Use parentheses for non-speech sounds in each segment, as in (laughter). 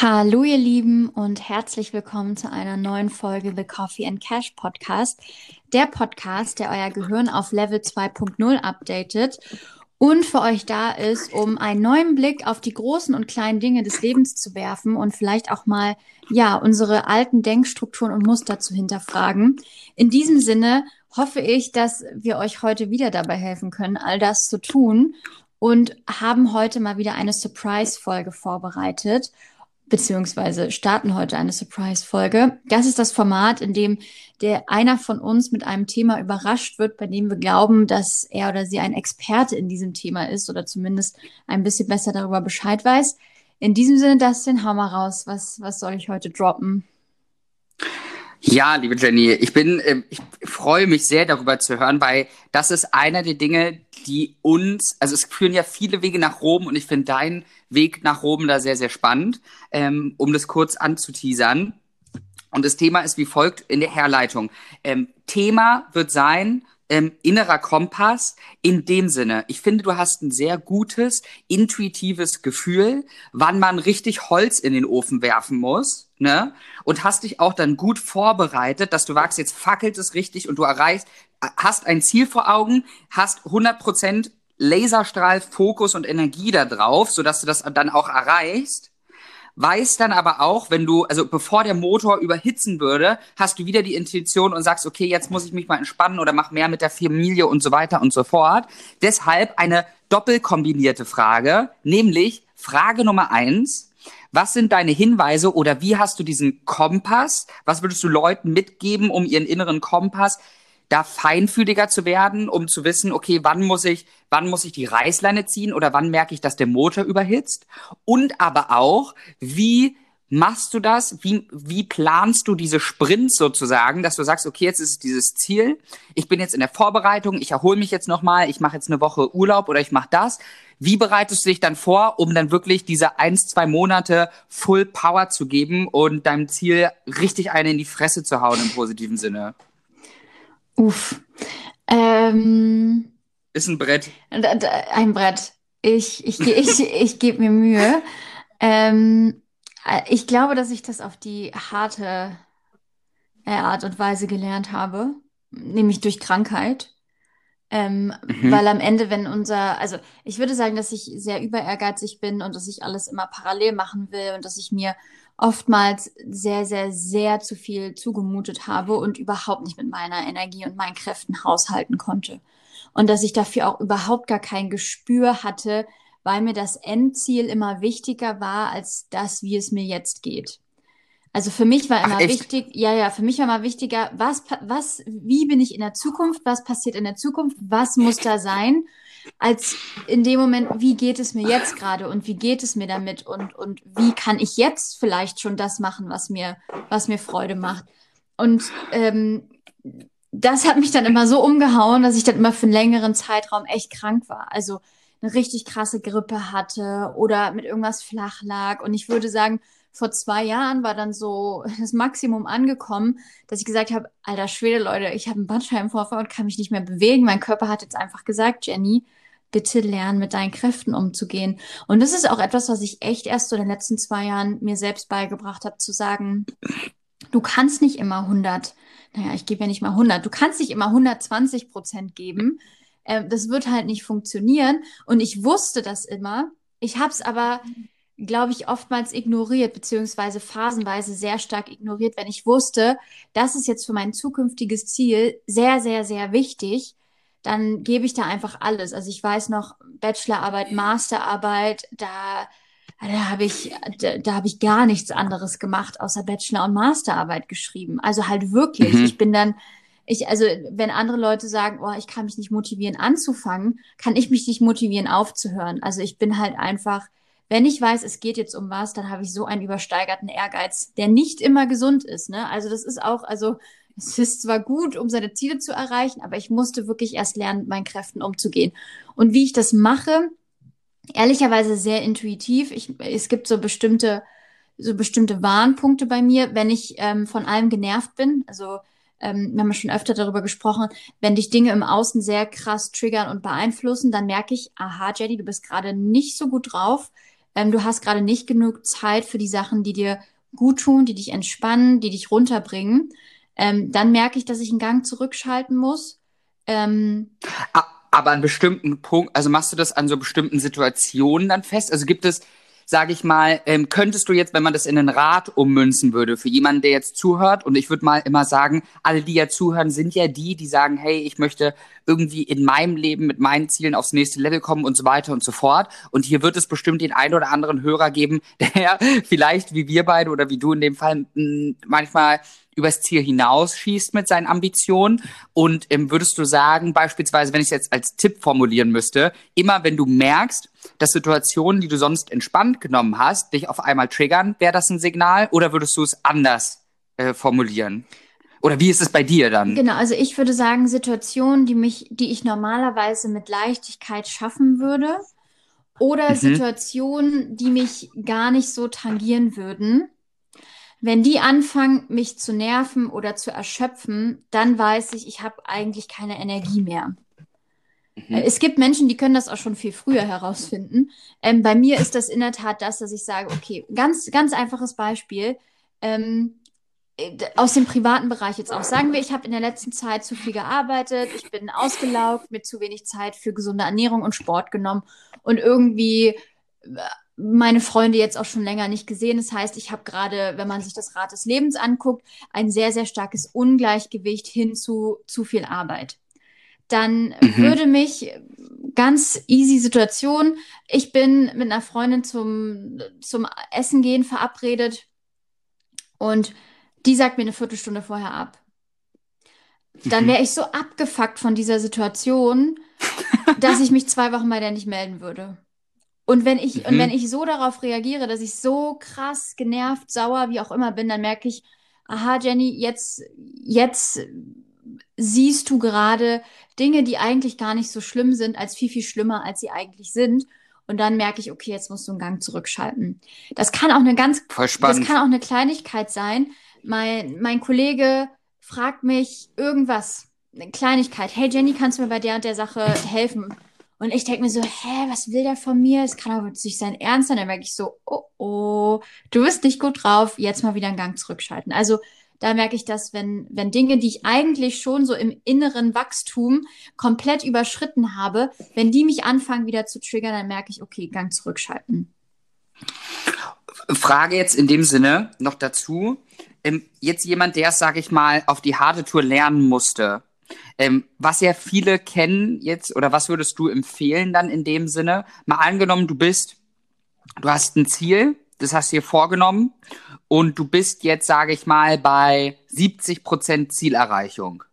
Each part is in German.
Hallo ihr Lieben und herzlich willkommen zu einer neuen Folge The Coffee and Cash Podcast. Der Podcast, der euer Gehirn auf Level 2.0 updatet und für euch da ist, um einen neuen Blick auf die großen und kleinen Dinge des Lebens zu werfen und vielleicht auch mal, ja, unsere alten Denkstrukturen und Muster zu hinterfragen. In diesem Sinne hoffe ich, dass wir euch heute wieder dabei helfen können, all das zu tun und haben heute mal wieder eine Surprise-Folge vorbereitet beziehungsweise starten heute eine Surprise-Folge. Das ist das Format, in dem der einer von uns mit einem Thema überrascht wird, bei dem wir glauben, dass er oder sie ein Experte in diesem Thema ist oder zumindest ein bisschen besser darüber Bescheid weiß. In diesem Sinne, Dustin, hau mal raus. Was, was soll ich heute droppen? Ja, liebe Jenny, ich bin, äh, ich freue mich sehr darüber zu hören, weil das ist einer der Dinge, die uns, also es führen ja viele Wege nach Rom und ich finde deinen Weg nach Rom da sehr, sehr spannend, ähm, um das kurz anzuteasern. Und das Thema ist wie folgt in der Herleitung. Ähm, Thema wird sein, ähm, innerer Kompass in dem Sinne. Ich finde, du hast ein sehr gutes, intuitives Gefühl, wann man richtig Holz in den Ofen werfen muss, ne? Und hast dich auch dann gut vorbereitet, dass du wagst, jetzt fackelt es richtig und du erreichst, hast ein Ziel vor Augen, hast 100 Prozent Laserstrahl, Fokus und Energie da drauf, sodass du das dann auch erreichst weiß dann aber auch, wenn du, also bevor der Motor überhitzen würde, hast du wieder die Intuition und sagst, okay, jetzt muss ich mich mal entspannen oder mach mehr mit der Familie und so weiter und so fort. Deshalb eine doppelkombinierte Frage, nämlich Frage Nummer eins. Was sind deine Hinweise oder wie hast du diesen Kompass? Was würdest du Leuten mitgeben, um ihren inneren Kompass da feinfühliger zu werden, um zu wissen, okay, wann muss ich, wann muss ich die Reißleine ziehen oder wann merke ich, dass der Motor überhitzt? Und aber auch, wie machst du das? Wie, wie planst du diese Sprints sozusagen, dass du sagst, okay, jetzt ist dieses Ziel, ich bin jetzt in der Vorbereitung, ich erhole mich jetzt nochmal, ich mache jetzt eine Woche Urlaub oder ich mache das. Wie bereitest du dich dann vor, um dann wirklich diese eins, zwei Monate Full Power zu geben und deinem Ziel richtig eine in die Fresse zu hauen im positiven Sinne? Uff. Ähm, Ist ein Brett. ein Brett. Ich, ich, ich, (laughs) ich gebe mir Mühe. Ähm, ich glaube, dass ich das auf die harte äh, Art und Weise gelernt habe, nämlich durch Krankheit. Ähm, mhm. Weil am Ende, wenn unser, also ich würde sagen, dass ich sehr über ehrgeizig bin und dass ich alles immer parallel machen will und dass ich mir oftmals sehr, sehr, sehr zu viel zugemutet habe und überhaupt nicht mit meiner Energie und meinen Kräften haushalten konnte. Und dass ich dafür auch überhaupt gar kein Gespür hatte, weil mir das Endziel immer wichtiger war als das, wie es mir jetzt geht. Also für mich war immer Ach, wichtig, ja, ja, für mich war immer wichtiger, was, was, wie bin ich in der Zukunft, was passiert in der Zukunft, was muss da sein als in dem Moment, wie geht es mir jetzt gerade und wie geht es mir damit und, und wie kann ich jetzt vielleicht schon das machen, was mir, was mir Freude macht. Und ähm, das hat mich dann immer so umgehauen, dass ich dann immer für einen längeren Zeitraum echt krank war. Also eine richtig krasse Grippe hatte oder mit irgendwas flach lag. Und ich würde sagen, vor zwei Jahren war dann so das Maximum angekommen, dass ich gesagt habe, alter Schwede, Leute, ich habe einen Bandscheibenvorfall und kann mich nicht mehr bewegen. Mein Körper hat jetzt einfach gesagt, Jenny, bitte lernen, mit deinen Kräften umzugehen. Und das ist auch etwas, was ich echt erst so in den letzten zwei Jahren mir selbst beigebracht habe, zu sagen, du kannst nicht immer 100, naja, ich gebe ja nicht mal 100, du kannst nicht immer 120 Prozent geben. Äh, das wird halt nicht funktionieren. Und ich wusste das immer. Ich habe es aber, glaube ich, oftmals ignoriert, beziehungsweise phasenweise sehr stark ignoriert, wenn ich wusste, das ist jetzt für mein zukünftiges Ziel sehr, sehr, sehr wichtig dann gebe ich da einfach alles. Also ich weiß noch, Bachelorarbeit, Masterarbeit, da, da habe ich, da, da habe ich gar nichts anderes gemacht, außer Bachelor- und Masterarbeit geschrieben. Also halt wirklich. Mhm. Ich bin dann, ich, also wenn andere Leute sagen, oh, ich kann mich nicht motivieren anzufangen, kann ich mich nicht motivieren aufzuhören. Also ich bin halt einfach, wenn ich weiß, es geht jetzt um was, dann habe ich so einen übersteigerten Ehrgeiz, der nicht immer gesund ist. Ne? Also das ist auch, also es ist zwar gut, um seine Ziele zu erreichen, aber ich musste wirklich erst lernen, mit meinen Kräften umzugehen. Und wie ich das mache, ehrlicherweise sehr intuitiv. Ich, es gibt so bestimmte, so bestimmte Warnpunkte bei mir, wenn ich ähm, von allem genervt bin. Also ähm, wir haben schon öfter darüber gesprochen, wenn dich Dinge im Außen sehr krass triggern und beeinflussen, dann merke ich, aha, Jenny, du bist gerade nicht so gut drauf. ähm, du hast gerade nicht genug Zeit für die Sachen, die dir gut tun, die dich entspannen, die dich runterbringen, ähm, dann merke ich, dass ich einen Gang zurückschalten muss. Ähm, aber an bestimmten Punkten, also machst du das an so bestimmten Situationen dann fest? Also gibt es sage ich mal, ähm, könntest du jetzt, wenn man das in den Rat ummünzen würde, für jemanden, der jetzt zuhört, und ich würde mal immer sagen, alle, die ja zuhören, sind ja die, die sagen, hey, ich möchte irgendwie in meinem Leben mit meinen Zielen aufs nächste Level kommen und so weiter und so fort. Und hier wird es bestimmt den einen oder anderen Hörer geben, (laughs) der vielleicht wie wir beide oder wie du in dem Fall manchmal übers Ziel hinausschießt mit seinen Ambitionen? Und ähm, würdest du sagen, beispielsweise, wenn ich es jetzt als Tipp formulieren müsste, immer wenn du merkst, dass Situationen, die du sonst entspannt genommen hast, dich auf einmal triggern, wäre das ein Signal? Oder würdest du es anders äh, formulieren? Oder wie ist es bei dir dann? Genau, also ich würde sagen, Situationen, die mich, die ich normalerweise mit Leichtigkeit schaffen würde, oder mhm. Situationen, die mich gar nicht so tangieren würden, wenn die anfangen, mich zu nerven oder zu erschöpfen, dann weiß ich, ich habe eigentlich keine Energie mehr. Mhm. Es gibt Menschen, die können das auch schon viel früher herausfinden. Ähm, bei mir ist das in der Tat das, dass ich sage, okay, ganz, ganz einfaches Beispiel. Ähm, äh, aus dem privaten Bereich jetzt auch. Sagen wir, ich habe in der letzten Zeit zu viel gearbeitet, ich bin ausgelaugt, mit zu wenig Zeit für gesunde Ernährung und Sport genommen und irgendwie äh, meine Freunde jetzt auch schon länger nicht gesehen. Das heißt, ich habe gerade, wenn man sich das Rad des Lebens anguckt, ein sehr, sehr starkes Ungleichgewicht hin zu zu viel Arbeit. Dann mhm. würde mich ganz easy Situation. Ich bin mit einer Freundin zum, zum Essen gehen verabredet und die sagt mir eine Viertelstunde vorher ab. Dann mhm. wäre ich so abgefuckt von dieser Situation, dass ich mich zwei Wochen bei der nicht melden würde. Und wenn ich, mhm. und wenn ich so darauf reagiere, dass ich so krass genervt, sauer, wie auch immer bin, dann merke ich, aha, Jenny, jetzt, jetzt siehst du gerade Dinge, die eigentlich gar nicht so schlimm sind, als viel, viel schlimmer, als sie eigentlich sind. Und dann merke ich, okay, jetzt musst du einen Gang zurückschalten. Das kann auch eine ganz, das kann auch eine Kleinigkeit sein. Mein, mein Kollege fragt mich irgendwas, eine Kleinigkeit. Hey Jenny, kannst du mir bei der und der Sache helfen? Und ich denke mir so, hä, was will der von mir? Es kann aber nicht sein Ernst sein. Dann merke ich so, oh oh, du bist nicht gut drauf, jetzt mal wieder einen Gang zurückschalten. Also da merke ich, dass wenn, wenn Dinge, die ich eigentlich schon so im inneren Wachstum komplett überschritten habe, wenn die mich anfangen wieder zu triggern, dann merke ich, okay, Gang zurückschalten. Frage jetzt in dem Sinne noch dazu. Ähm, jetzt jemand, der es, sage ich mal, auf die harte Tour lernen musste, ähm, was ja viele kennen jetzt, oder was würdest du empfehlen dann in dem Sinne? Mal angenommen, du bist, du hast ein Ziel, das hast du dir vorgenommen und du bist jetzt, sage ich mal, bei 70 Prozent Zielerreichung.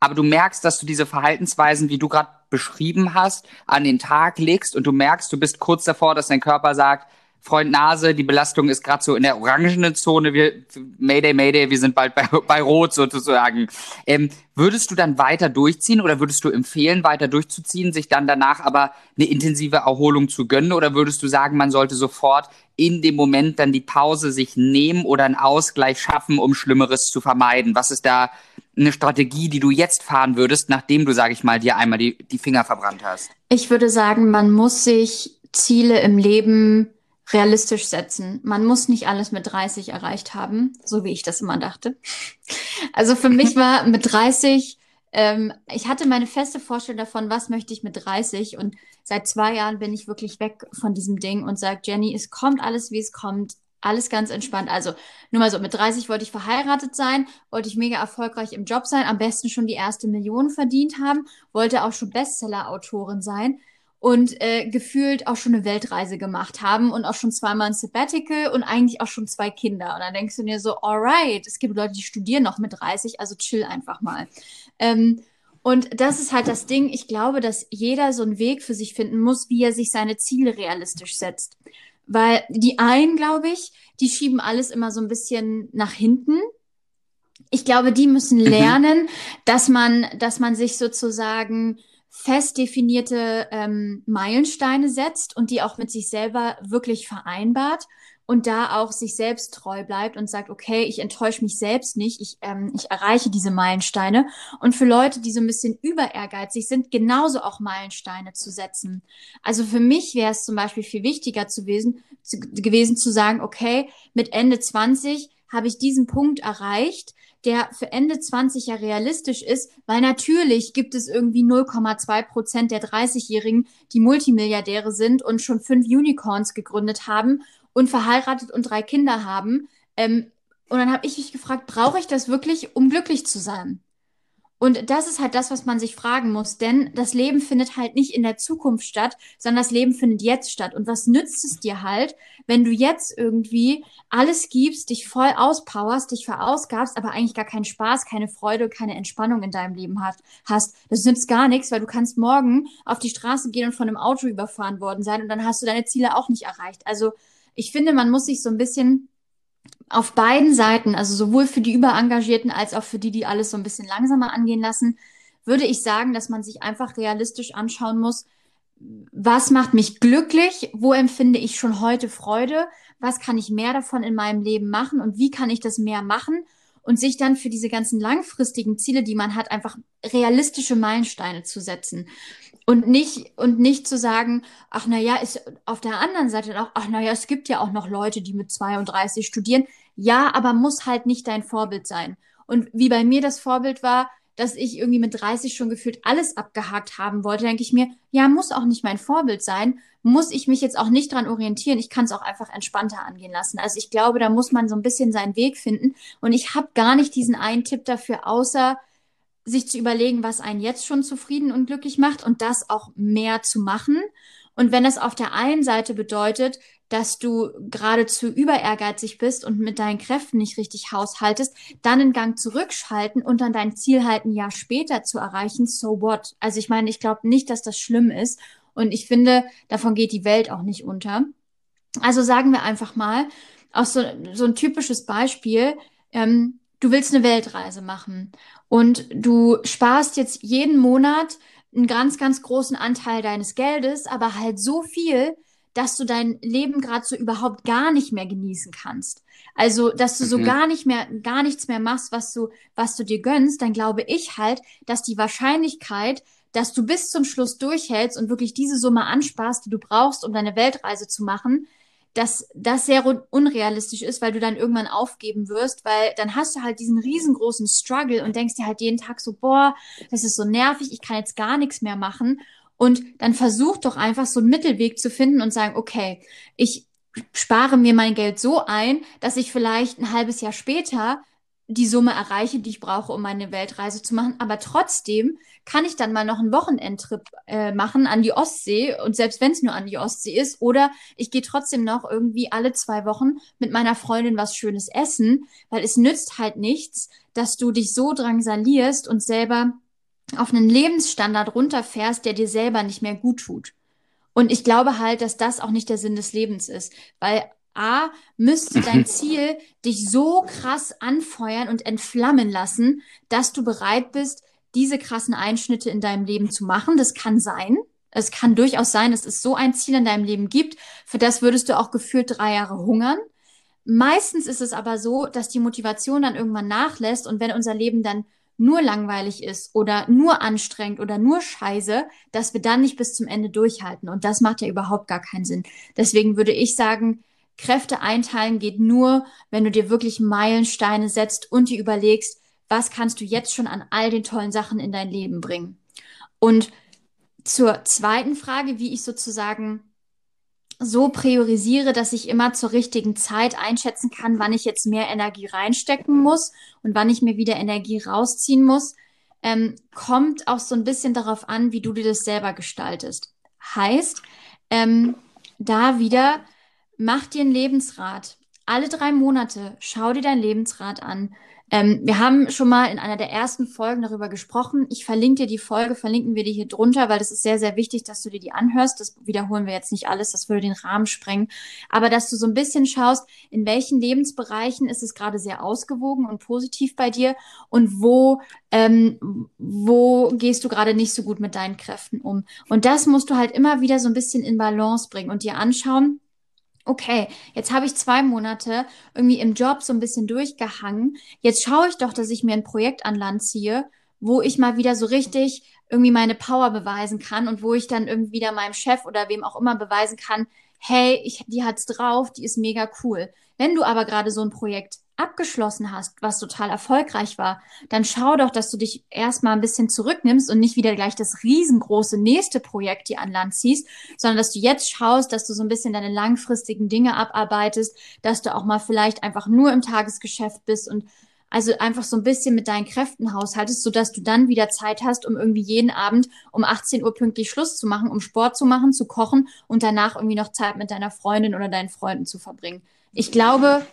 Aber du merkst, dass du diese Verhaltensweisen, wie du gerade beschrieben hast, an den Tag legst und du merkst, du bist kurz davor, dass dein Körper sagt, Freund Nase, die Belastung ist gerade so in der orangenen Zone. Wir, Mayday, Mayday, wir sind bald bei, (laughs) bei Rot sozusagen. Ähm, würdest du dann weiter durchziehen oder würdest du empfehlen, weiter durchzuziehen, sich dann danach aber eine intensive Erholung zu gönnen? Oder würdest du sagen, man sollte sofort in dem Moment dann die Pause sich nehmen oder einen Ausgleich schaffen, um Schlimmeres zu vermeiden? Was ist da eine Strategie, die du jetzt fahren würdest, nachdem du, sage ich mal, dir einmal die, die Finger verbrannt hast? Ich würde sagen, man muss sich Ziele im Leben realistisch setzen. Man muss nicht alles mit 30 erreicht haben, so wie ich das immer dachte. Also für mich (laughs) war mit 30, ähm, ich hatte meine feste Vorstellung davon, was möchte ich mit 30 und seit zwei Jahren bin ich wirklich weg von diesem Ding und sage, Jenny, es kommt alles, wie es kommt. Alles ganz entspannt. Also nur mal so, mit 30 wollte ich verheiratet sein, wollte ich mega erfolgreich im Job sein, am besten schon die erste Million verdient haben, wollte auch schon Bestseller-Autorin sein und äh, gefühlt auch schon eine Weltreise gemacht haben und auch schon zweimal ein Sabbatical und eigentlich auch schon zwei Kinder. Und dann denkst du dir so, alright, es gibt Leute, die studieren noch mit 30, also chill einfach mal. Ähm, und das ist halt das Ding. Ich glaube, dass jeder so einen Weg für sich finden muss, wie er sich seine Ziele realistisch setzt. Weil die einen, glaube ich, die schieben alles immer so ein bisschen nach hinten. Ich glaube, die müssen mhm. lernen, dass man, dass man sich sozusagen fest definierte ähm, Meilensteine setzt und die auch mit sich selber wirklich vereinbart und da auch sich selbst treu bleibt und sagt, okay, ich enttäusche mich selbst nicht, ich, ähm, ich erreiche diese Meilensteine. Und für Leute, die so ein bisschen über ehrgeizig sind, genauso auch Meilensteine zu setzen. Also für mich wäre es zum Beispiel viel wichtiger zu gewesen, zu, gewesen zu sagen, okay, mit Ende 20 habe ich diesen Punkt erreicht, der für Ende 20 ja realistisch ist, weil natürlich gibt es irgendwie 0,2 Prozent der 30-Jährigen, die Multimilliardäre sind und schon fünf Unicorns gegründet haben und verheiratet und drei Kinder haben. Ähm, und dann habe ich mich gefragt, brauche ich das wirklich, um glücklich zu sein? Und das ist halt das, was man sich fragen muss, denn das Leben findet halt nicht in der Zukunft statt, sondern das Leben findet jetzt statt. Und was nützt es dir halt, wenn du jetzt irgendwie alles gibst, dich voll auspowerst, dich verausgabst, aber eigentlich gar keinen Spaß, keine Freude, keine Entspannung in deinem Leben hast. Das nützt gar nichts, weil du kannst morgen auf die Straße gehen und von einem Auto überfahren worden sein und dann hast du deine Ziele auch nicht erreicht. Also ich finde, man muss sich so ein bisschen auf beiden Seiten, also sowohl für die Überengagierten als auch für die, die alles so ein bisschen langsamer angehen lassen, würde ich sagen, dass man sich einfach realistisch anschauen muss, was macht mich glücklich, wo empfinde ich schon heute Freude, was kann ich mehr davon in meinem Leben machen und wie kann ich das mehr machen und sich dann für diese ganzen langfristigen Ziele, die man hat, einfach realistische Meilensteine zu setzen. Und nicht, und nicht zu sagen, ach naja, ist auf der anderen Seite auch, ach naja, es gibt ja auch noch Leute, die mit 32 studieren. Ja, aber muss halt nicht dein Vorbild sein. Und wie bei mir das Vorbild war, dass ich irgendwie mit 30 schon gefühlt alles abgehakt haben wollte, denke ich mir, ja, muss auch nicht mein Vorbild sein, muss ich mich jetzt auch nicht dran orientieren, ich kann es auch einfach entspannter angehen lassen. Also ich glaube, da muss man so ein bisschen seinen Weg finden. Und ich habe gar nicht diesen einen Tipp dafür, außer sich zu überlegen, was einen jetzt schon zufrieden und glücklich macht und das auch mehr zu machen. Und wenn es auf der einen Seite bedeutet, dass du geradezu über ehrgeizig bist und mit deinen Kräften nicht richtig haushaltest, dann einen Gang zurückschalten und dann dein Ziel halt ein Jahr später zu erreichen, so what? Also ich meine, ich glaube nicht, dass das schlimm ist und ich finde, davon geht die Welt auch nicht unter. Also sagen wir einfach mal, auch so, so ein typisches Beispiel, ähm, du willst eine Weltreise machen und du sparst jetzt jeden Monat einen ganz, ganz großen Anteil deines Geldes, aber halt so viel, dass du dein Leben gerade so überhaupt gar nicht mehr genießen kannst. Also, dass du so mhm. gar nicht mehr, gar nichts mehr machst, was du, was du dir gönnst, dann glaube ich halt, dass die Wahrscheinlichkeit, dass du bis zum Schluss durchhältst und wirklich diese Summe ansparst, die du brauchst, um deine Weltreise zu machen, dass das sehr unrealistisch ist, weil du dann irgendwann aufgeben wirst, weil dann hast du halt diesen riesengroßen Struggle und denkst dir halt jeden Tag so, boah, das ist so nervig, ich kann jetzt gar nichts mehr machen. Und dann versuch doch einfach so einen Mittelweg zu finden und sagen, okay, ich spare mir mein Geld so ein, dass ich vielleicht ein halbes Jahr später die Summe erreiche, die ich brauche, um meine Weltreise zu machen. Aber trotzdem kann ich dann mal noch einen Wochenendtrip äh, machen an die Ostsee und selbst wenn es nur an die Ostsee ist, oder ich gehe trotzdem noch irgendwie alle zwei Wochen mit meiner Freundin was Schönes essen, weil es nützt halt nichts, dass du dich so drangsalierst und selber auf einen Lebensstandard runterfährst, der dir selber nicht mehr gut tut. Und ich glaube halt, dass das auch nicht der Sinn des Lebens ist, weil A, müsste dein Ziel dich so krass anfeuern und entflammen lassen, dass du bereit bist, diese krassen Einschnitte in deinem Leben zu machen. Das kann sein. Es kann durchaus sein, dass es so ein Ziel in deinem Leben gibt, für das würdest du auch gefühlt drei Jahre hungern. Meistens ist es aber so, dass die Motivation dann irgendwann nachlässt und wenn unser Leben dann nur langweilig ist oder nur anstrengend oder nur scheiße, dass wir dann nicht bis zum Ende durchhalten. Und das macht ja überhaupt gar keinen Sinn. Deswegen würde ich sagen, Kräfte einteilen geht nur, wenn du dir wirklich Meilensteine setzt und dir überlegst, was kannst du jetzt schon an all den tollen Sachen in dein Leben bringen. Und zur zweiten Frage, wie ich sozusagen so priorisiere, dass ich immer zur richtigen Zeit einschätzen kann, wann ich jetzt mehr Energie reinstecken muss und wann ich mir wieder Energie rausziehen muss, ähm, kommt auch so ein bisschen darauf an, wie du dir das selber gestaltest. Heißt, ähm, da wieder mach dir einen Lebensrat. Alle drei Monate schau dir dein Lebensrat an. Ähm, wir haben schon mal in einer der ersten Folgen darüber gesprochen. Ich verlinke dir die Folge, verlinken wir dir hier drunter, weil das ist sehr, sehr wichtig, dass du dir die anhörst. Das wiederholen wir jetzt nicht alles, das würde den Rahmen sprengen. Aber dass du so ein bisschen schaust, in welchen Lebensbereichen ist es gerade sehr ausgewogen und positiv bei dir und wo, ähm, wo gehst du gerade nicht so gut mit deinen Kräften um. Und das musst du halt immer wieder so ein bisschen in Balance bringen und dir anschauen, okay, jetzt habe ich zwei Monate irgendwie im Job so ein bisschen durchgehangen. Jetzt schaue ich doch, dass ich mir ein Projekt an Land ziehe, wo ich mal wieder so richtig irgendwie meine Power beweisen kann und wo ich dann irgendwie wieder meinem Chef oder wem auch immer beweisen kann, hey, ich, die hat's drauf, die ist mega cool. Wenn du aber gerade so ein Projekt abgeschlossen hast, was total erfolgreich war, dann schau doch, dass du dich erstmal ein bisschen zurücknimmst und nicht wieder gleich das riesengroße nächste Projekt dir an Land ziehst, sondern dass du jetzt schaust, dass du so ein bisschen deine langfristigen Dinge abarbeitest, dass du auch mal vielleicht einfach nur im Tagesgeschäft bist und also einfach so ein bisschen mit deinen Kräften haushaltest, sodass du dann wieder Zeit hast, um irgendwie jeden Abend um 18 Uhr pünktlich Schluss zu machen, um Sport zu machen, zu kochen und danach irgendwie noch Zeit mit deiner Freundin oder deinen Freunden zu verbringen. Ich glaube,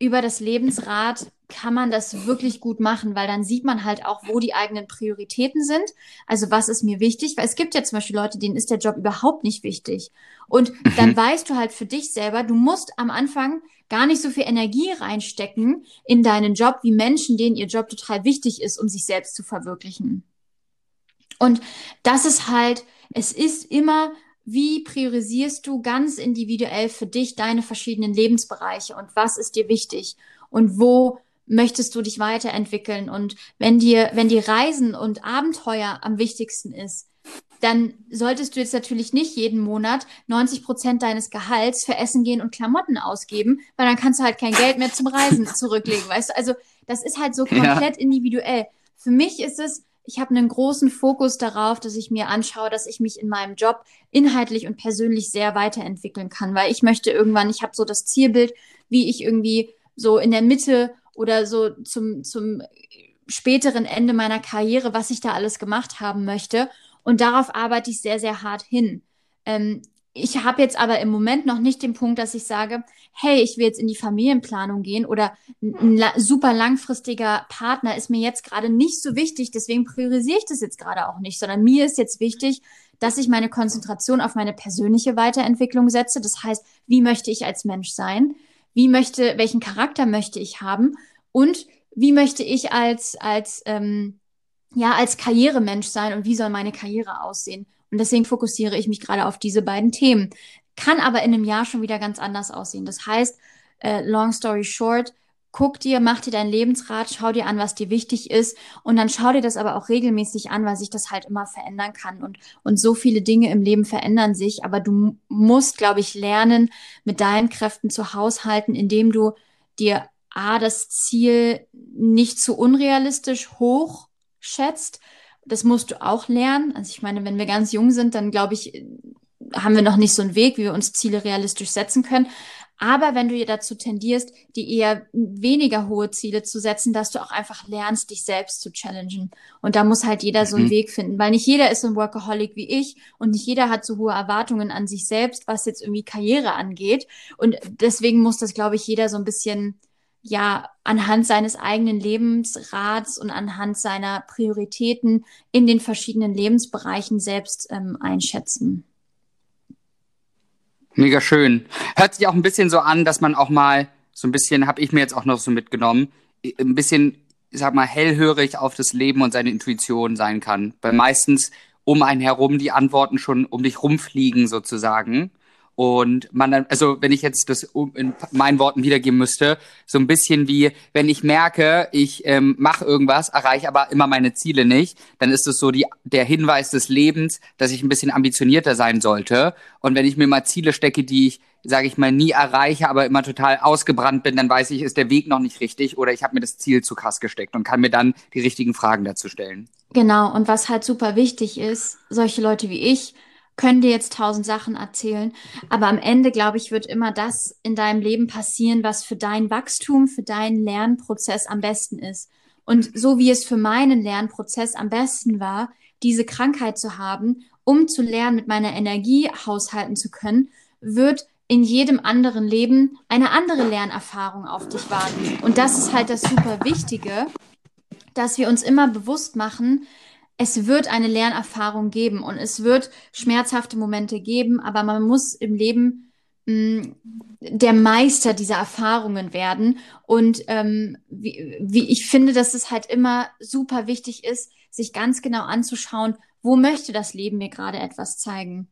über das Lebensrad kann man das wirklich gut machen, weil dann sieht man halt auch, wo die eigenen Prioritäten sind. Also was ist mir wichtig? Weil es gibt ja zum Beispiel Leute, denen ist der Job überhaupt nicht wichtig. Und mhm. dann weißt du halt für dich selber, du musst am Anfang gar nicht so viel Energie reinstecken in deinen Job wie Menschen, denen ihr Job total wichtig ist, um sich selbst zu verwirklichen. Und das ist halt, es ist immer wie priorisierst du ganz individuell für dich deine verschiedenen Lebensbereiche und was ist dir wichtig und wo möchtest du dich weiterentwickeln und wenn dir, wenn dir Reisen und Abenteuer am wichtigsten ist, dann solltest du jetzt natürlich nicht jeden Monat 90 Prozent deines Gehalts für Essen gehen und Klamotten ausgeben, weil dann kannst du halt kein Geld mehr zum Reisen zurücklegen, weißt du? Also das ist halt so (laughs) komplett ja. individuell. Für mich ist es, ich habe einen großen Fokus darauf, dass ich mir anschaue, dass ich mich in meinem Job inhaltlich und persönlich sehr weiterentwickeln kann, weil ich möchte irgendwann, ich habe so das Zielbild, wie ich irgendwie so in der Mitte oder so zum, zum späteren Ende meiner Karriere, was ich da alles gemacht haben möchte. Und darauf arbeite ich sehr, sehr hart hin. Ähm, ich habe jetzt aber im Moment noch nicht den Punkt, dass ich sage, hey, ich will jetzt in die Familienplanung gehen oder ein la super langfristiger Partner ist mir jetzt gerade nicht so wichtig, deswegen priorisiere ich das jetzt gerade auch nicht, sondern mir ist jetzt wichtig, dass ich meine Konzentration auf meine persönliche Weiterentwicklung setze. Das heißt, wie möchte ich als Mensch sein? Wie möchte, welchen Charakter möchte ich haben? Und wie möchte ich als, als, ähm, ja, als Karrieremensch sein und wie soll meine Karriere aussehen? Und deswegen fokussiere ich mich gerade auf diese beiden Themen. Kann aber in einem Jahr schon wieder ganz anders aussehen. Das heißt, äh, long story short, guck dir, mach dir dein Lebensrat, schau dir an, was dir wichtig ist und dann schau dir das aber auch regelmäßig an, weil sich das halt immer verändern kann und, und so viele Dinge im Leben verändern sich, aber du musst, glaube ich, lernen, mit deinen Kräften zu haushalten, indem du dir A, das Ziel nicht zu unrealistisch hoch schätzt, das musst du auch lernen. Also ich meine, wenn wir ganz jung sind, dann glaube ich, haben wir noch nicht so einen Weg, wie wir uns Ziele realistisch setzen können. Aber wenn du dazu tendierst, die eher weniger hohe Ziele zu setzen, dass du auch einfach lernst, dich selbst zu challengen. Und da muss halt jeder so einen mhm. Weg finden, weil nicht jeder ist so ein Workaholic wie ich und nicht jeder hat so hohe Erwartungen an sich selbst, was jetzt irgendwie Karriere angeht. Und deswegen muss das, glaube ich, jeder so ein bisschen ja anhand seines eigenen Lebensrats und anhand seiner Prioritäten in den verschiedenen Lebensbereichen selbst ähm, einschätzen. Mega schön. Hört sich auch ein bisschen so an, dass man auch mal so ein bisschen, habe ich mir jetzt auch noch so mitgenommen, ein bisschen, sag mal, hellhörig auf das Leben und seine Intuition sein kann. Weil meistens um einen herum die Antworten schon um dich rumfliegen sozusagen. Und man dann, also wenn ich jetzt das in meinen Worten wiedergeben müsste, so ein bisschen wie, wenn ich merke, ich ähm, mache irgendwas, erreiche aber immer meine Ziele nicht, dann ist es so die, der Hinweis des Lebens, dass ich ein bisschen ambitionierter sein sollte. Und wenn ich mir mal Ziele stecke, die ich, sage ich mal, nie erreiche, aber immer total ausgebrannt bin, dann weiß ich, ist der Weg noch nicht richtig oder ich habe mir das Ziel zu krass gesteckt und kann mir dann die richtigen Fragen dazu stellen. Genau, und was halt super wichtig ist, solche Leute wie ich, können dir jetzt tausend Sachen erzählen, aber am Ende, glaube ich, wird immer das in deinem Leben passieren, was für dein Wachstum, für deinen Lernprozess am besten ist. Und so wie es für meinen Lernprozess am besten war, diese Krankheit zu haben, um zu lernen, mit meiner Energie haushalten zu können, wird in jedem anderen Leben eine andere Lernerfahrung auf dich warten. Und das ist halt das super Wichtige, dass wir uns immer bewusst machen, es wird eine Lernerfahrung geben und es wird schmerzhafte Momente geben, aber man muss im Leben mh, mm, der Meister dieser Erfahrungen werden. Und ähm, wie, wie ich finde, dass es halt immer super wichtig ist, sich ganz genau anzuschauen, wo möchte das Leben mir gerade etwas zeigen.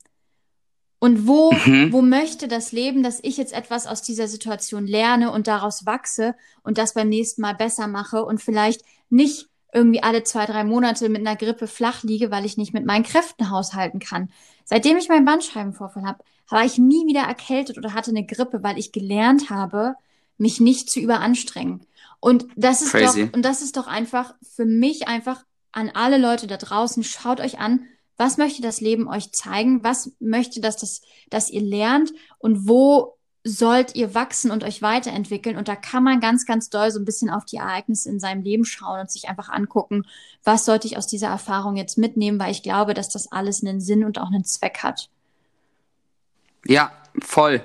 Und wo, mhm. wo möchte das Leben, dass ich jetzt etwas aus dieser Situation lerne und daraus wachse und das beim nächsten Mal besser mache und vielleicht nicht irgendwie alle zwei, drei Monate mit einer Grippe flach liege, weil ich nicht mit meinen Kräften haushalten kann. Seitdem ich meinen Bandscheibenvorfall habe, war ich nie wieder erkältet oder hatte eine Grippe, weil ich gelernt habe, mich nicht zu überanstrengen. Und das ist Crazy. doch, und das ist doch einfach für mich einfach an alle Leute da draußen, schaut euch an, was möchte das Leben euch zeigen? Was möchte das, dass, dass ihr lernt? Und wo sollt ihr wachsen und euch weiterentwickeln? Und da kann man ganz, ganz doll so ein bisschen auf die Ereignisse in seinem Leben schauen und sich einfach angucken, was sollte ich aus dieser Erfahrung jetzt mitnehmen, weil ich glaube, dass das alles einen Sinn und auch einen Zweck hat. Ja, voll.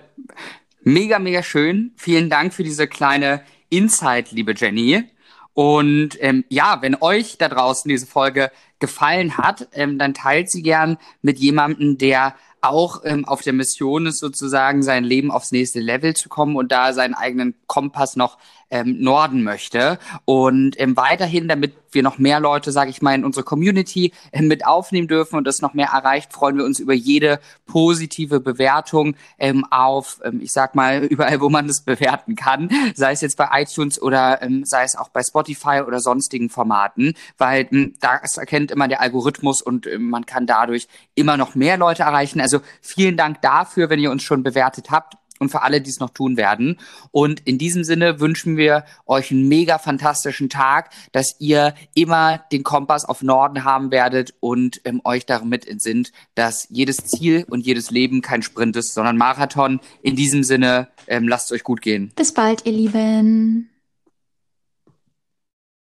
Mega, mega schön. Vielen Dank für diese kleine Insight, liebe Jenny. Und ähm, ja, wenn euch da draußen diese Folge gefallen hat, ähm, dann teilt sie gern mit jemandem, der auch ähm, auf der Mission ist, sozusagen sein Leben aufs nächste Level zu kommen und da seinen eigenen Kompass noch ähm, norden möchte. Und ähm, weiterhin, damit wir noch mehr Leute, sage ich mal, in unsere Community äh, mit aufnehmen dürfen und das noch mehr erreicht, freuen wir uns über jede positive Bewertung ähm, auf, ähm, ich sag mal, (laughs) überall, wo man das bewerten kann, sei es jetzt bei iTunes oder ähm, sei es auch bei Spotify oder sonstigen Formaten, weil ähm, das erkennt immer der Algorithmus und ähm, man kann dadurch immer noch mehr Leute erreichen. Also vielen Dank dafür, wenn ihr uns schon bewertet habt und für alle, die es noch tun werden. Und in diesem Sinne wünschen wir euch einen mega fantastischen Tag, dass ihr immer den Kompass auf Norden haben werdet und ähm, euch damit entsinnt, dass jedes Ziel und jedes Leben kein Sprint ist, sondern Marathon. In diesem Sinne, ähm, lasst es euch gut gehen. Bis bald, ihr Lieben.